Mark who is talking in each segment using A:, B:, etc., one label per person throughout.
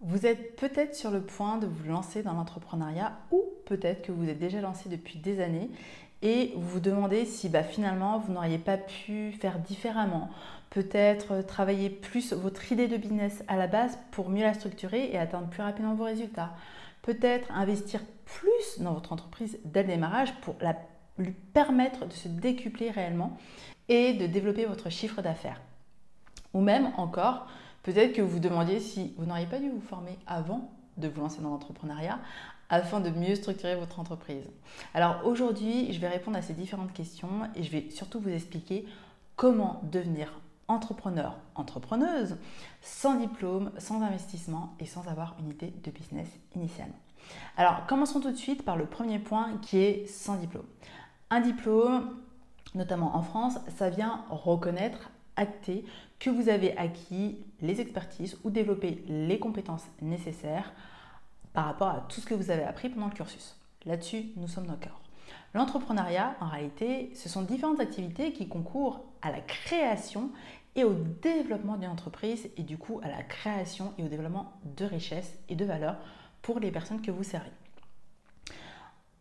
A: Vous êtes peut-être sur le point de vous lancer dans l'entrepreneuriat ou peut-être que vous êtes déjà lancé depuis des années et vous vous demandez si bah, finalement vous n'auriez pas pu faire différemment. Peut-être travailler plus votre idée de business à la base pour mieux la structurer et atteindre plus rapidement vos résultats. Peut-être investir plus dans votre entreprise dès le démarrage pour lui permettre de se décupler réellement et de développer votre chiffre d'affaires. Ou même encore, peut-être que vous demandiez si vous n'auriez pas dû vous former avant de vous lancer dans l'entrepreneuriat afin de mieux structurer votre entreprise. Alors aujourd'hui, je vais répondre à ces différentes questions et je vais surtout vous expliquer comment devenir entrepreneur, entrepreneuse, sans diplôme, sans investissement et sans avoir une idée de business initialement. Alors commençons tout de suite par le premier point qui est sans diplôme. Un diplôme, notamment en France, ça vient reconnaître, que vous avez acquis les expertises ou développé les compétences nécessaires par rapport à tout ce que vous avez appris pendant le cursus. Là-dessus, nous sommes d'accord. L'entrepreneuriat, en réalité, ce sont différentes activités qui concourent à la création et au développement d'une entreprise et du coup à la création et au développement de richesses et de valeurs pour les personnes que vous servez.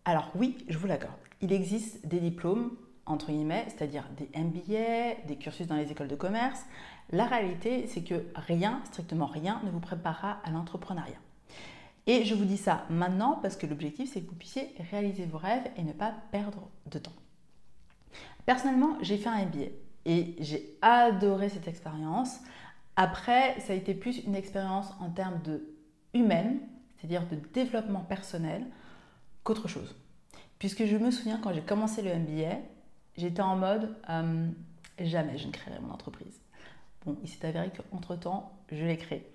A: Alors oui, je vous l'accorde, il existe des diplômes entre guillemets, c'est-à-dire des MBA, des cursus dans les écoles de commerce. La réalité, c'est que rien, strictement rien, ne vous préparera à l'entrepreneuriat. Et je vous dis ça maintenant parce que l'objectif, c'est que vous puissiez réaliser vos rêves et ne pas perdre de temps. Personnellement, j'ai fait un MBA et j'ai adoré cette expérience. Après, ça a été plus une expérience en termes de humaine, c'est-à-dire de développement personnel, qu'autre chose. Puisque je me souviens quand j'ai commencé le MBA, j'étais en mode euh, jamais je ne créerai mon entreprise. Bon, il s'est avéré qu'entre-temps, je l'ai créée.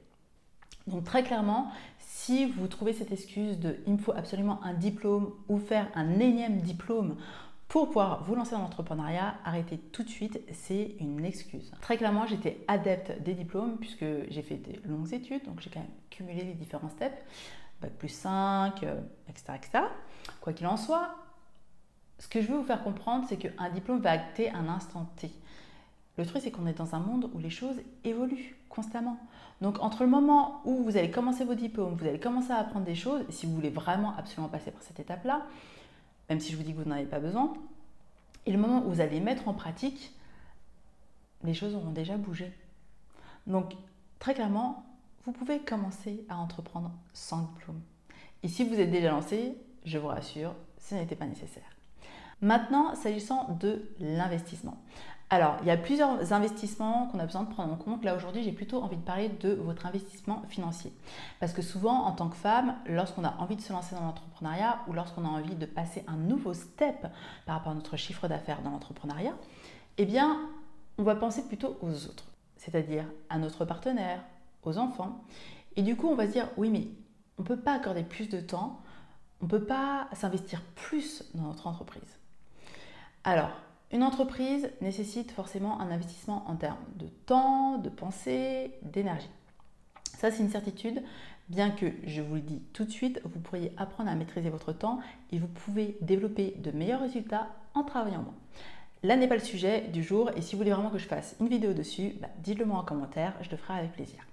A: Donc très clairement, si vous trouvez cette excuse de il me faut absolument un diplôme ou faire un énième diplôme pour pouvoir vous lancer dans l'entrepreneuriat, arrêtez tout de suite, c'est une excuse. Très clairement, j'étais adepte des diplômes puisque j'ai fait des longues études, donc j'ai quand même cumulé les différents steps, bac plus 5, etc., etc. Quoi qu'il en soit, ce que je veux vous faire comprendre, c'est qu'un diplôme va acter un instant T. Le truc, c'est qu'on est dans un monde où les choses évoluent constamment. Donc, entre le moment où vous allez commencer vos diplômes, vous allez commencer à apprendre des choses, si vous voulez vraiment absolument passer par cette étape-là, même si je vous dis que vous n'en avez pas besoin, et le moment où vous allez mettre en pratique, les choses auront déjà bougé. Donc, très clairement, vous pouvez commencer à entreprendre sans diplôme. Et si vous êtes déjà lancé, je vous rassure, ce n'était pas nécessaire. Maintenant, s'agissant de l'investissement. Alors, il y a plusieurs investissements qu'on a besoin de prendre en compte. Là, aujourd'hui, j'ai plutôt envie de parler de votre investissement financier. Parce que souvent, en tant que femme, lorsqu'on a envie de se lancer dans l'entrepreneuriat ou lorsqu'on a envie de passer un nouveau step par rapport à notre chiffre d'affaires dans l'entrepreneuriat, eh bien, on va penser plutôt aux autres, c'est-à-dire à notre partenaire, aux enfants. Et du coup, on va se dire, oui, mais on ne peut pas accorder plus de temps, on ne peut pas s'investir plus dans notre entreprise. Alors, une entreprise nécessite forcément un investissement en termes de temps, de pensée, d'énergie. Ça, c'est une certitude, bien que je vous le dis tout de suite, vous pourriez apprendre à maîtriser votre temps et vous pouvez développer de meilleurs résultats en travaillant moins. Là n'est pas le sujet du jour et si vous voulez vraiment que je fasse une vidéo dessus, bah, dites-le moi en commentaire, je le ferai avec plaisir.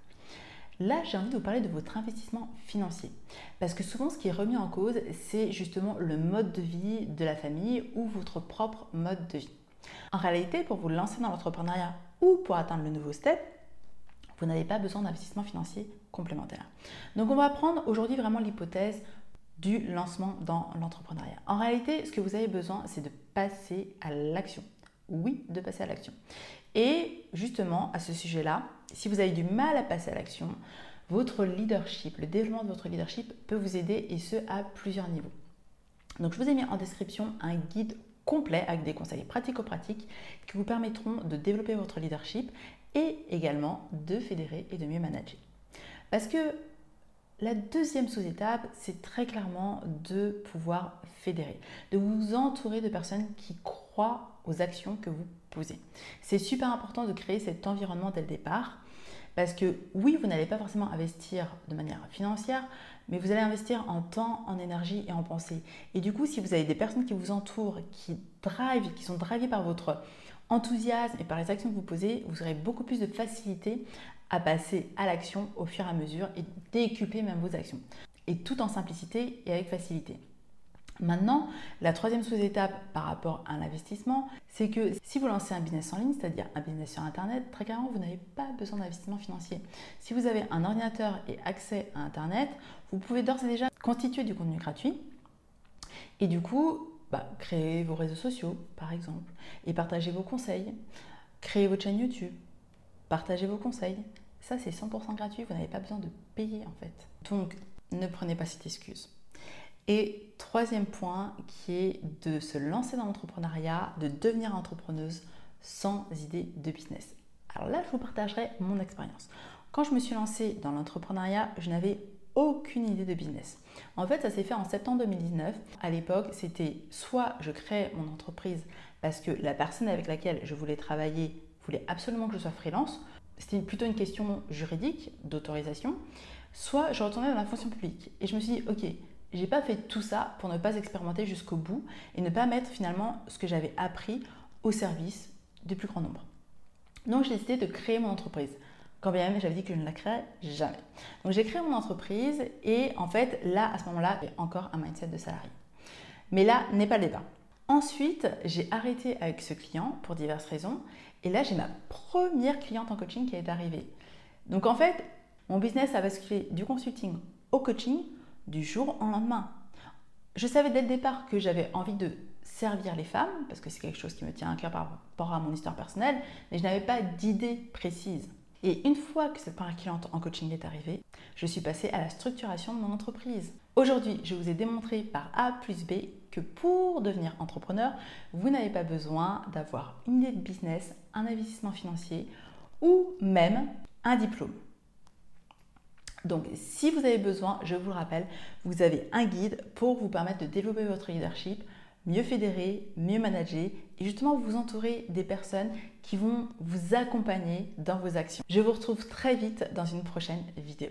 A: Là, j'ai envie de vous parler de votre investissement financier. Parce que souvent, ce qui est remis en cause, c'est justement le mode de vie de la famille ou votre propre mode de vie. En réalité, pour vous lancer dans l'entrepreneuriat ou pour atteindre le nouveau step, vous n'avez pas besoin d'investissement financier complémentaire. Donc, on va prendre aujourd'hui vraiment l'hypothèse du lancement dans l'entrepreneuriat. En réalité, ce que vous avez besoin, c'est de passer à l'action. Oui, de passer à l'action. Et justement, à ce sujet-là, si vous avez du mal à passer à l'action, votre leadership, le développement de votre leadership peut vous aider et ce à plusieurs niveaux. Donc je vous ai mis en description un guide complet avec des conseils pratico-pratiques qui vous permettront de développer votre leadership et également de fédérer et de mieux manager. Parce que la deuxième sous-étape, c'est très clairement de pouvoir fédérer, de vous entourer de personnes qui croient aux actions que vous posez. C'est super important de créer cet environnement dès le départ parce que oui, vous n'allez pas forcément investir de manière financière, mais vous allez investir en temps, en énergie et en pensée. Et du coup, si vous avez des personnes qui vous entourent, qui drive, qui sont drivées par votre enthousiasme et par les actions que vous posez, vous aurez beaucoup plus de facilité à passer à l'action au fur et à mesure et décupler même vos actions. Et tout en simplicité et avec facilité. Maintenant, la troisième sous-étape par rapport à l'investissement, c'est que si vous lancez un business en ligne, c'est-à-dire un business sur Internet, très clairement, vous n'avez pas besoin d'investissement financier. Si vous avez un ordinateur et accès à Internet, vous pouvez d'ores et déjà constituer du contenu gratuit et du coup, bah, créer vos réseaux sociaux, par exemple, et partager vos conseils, créer votre chaîne YouTube, partager vos conseils. Ça, c'est 100% gratuit, vous n'avez pas besoin de payer en fait. Donc, ne prenez pas cette excuse. Et troisième point qui est de se lancer dans l'entrepreneuriat, de devenir entrepreneuse sans idée de business. Alors là, je vous partagerai mon expérience. Quand je me suis lancée dans l'entrepreneuriat, je n'avais aucune idée de business. En fait, ça s'est fait en septembre 2019. À l'époque, c'était soit je crée mon entreprise parce que la personne avec laquelle je voulais travailler voulait absolument que je sois freelance. C'était plutôt une question juridique, d'autorisation. Soit je retournais dans la fonction publique. Et je me suis dit, ok, j'ai pas fait tout ça pour ne pas expérimenter jusqu'au bout et ne pas mettre finalement ce que j'avais appris au service du plus grand nombre. Donc j'ai décidé de créer mon entreprise. Quand bien même j'avais dit que je ne la créerais jamais. Donc j'ai créé mon entreprise et en fait là à ce moment-là j'ai encore un mindset de salarié. Mais là n'est pas le débat. Ensuite j'ai arrêté avec ce client pour diverses raisons et là j'ai ma première cliente en coaching qui est arrivée. Donc en fait mon business a basculé du consulting au coaching du jour au lendemain. Je savais dès le départ que j'avais envie de servir les femmes, parce que c'est quelque chose qui me tient à cœur par rapport à mon histoire personnelle, mais je n'avais pas d'idée précise. Et une fois que cette cliente en coaching est arrivée, je suis passée à la structuration de mon entreprise. Aujourd'hui, je vous ai démontré par A plus B que pour devenir entrepreneur, vous n'avez pas besoin d'avoir une idée de business, un investissement financier ou même un diplôme. Donc, si vous avez besoin, je vous le rappelle, vous avez un guide pour vous permettre de développer votre leadership, mieux fédérer, mieux manager et justement vous entourer des personnes qui vont vous accompagner dans vos actions. Je vous retrouve très vite dans une prochaine vidéo.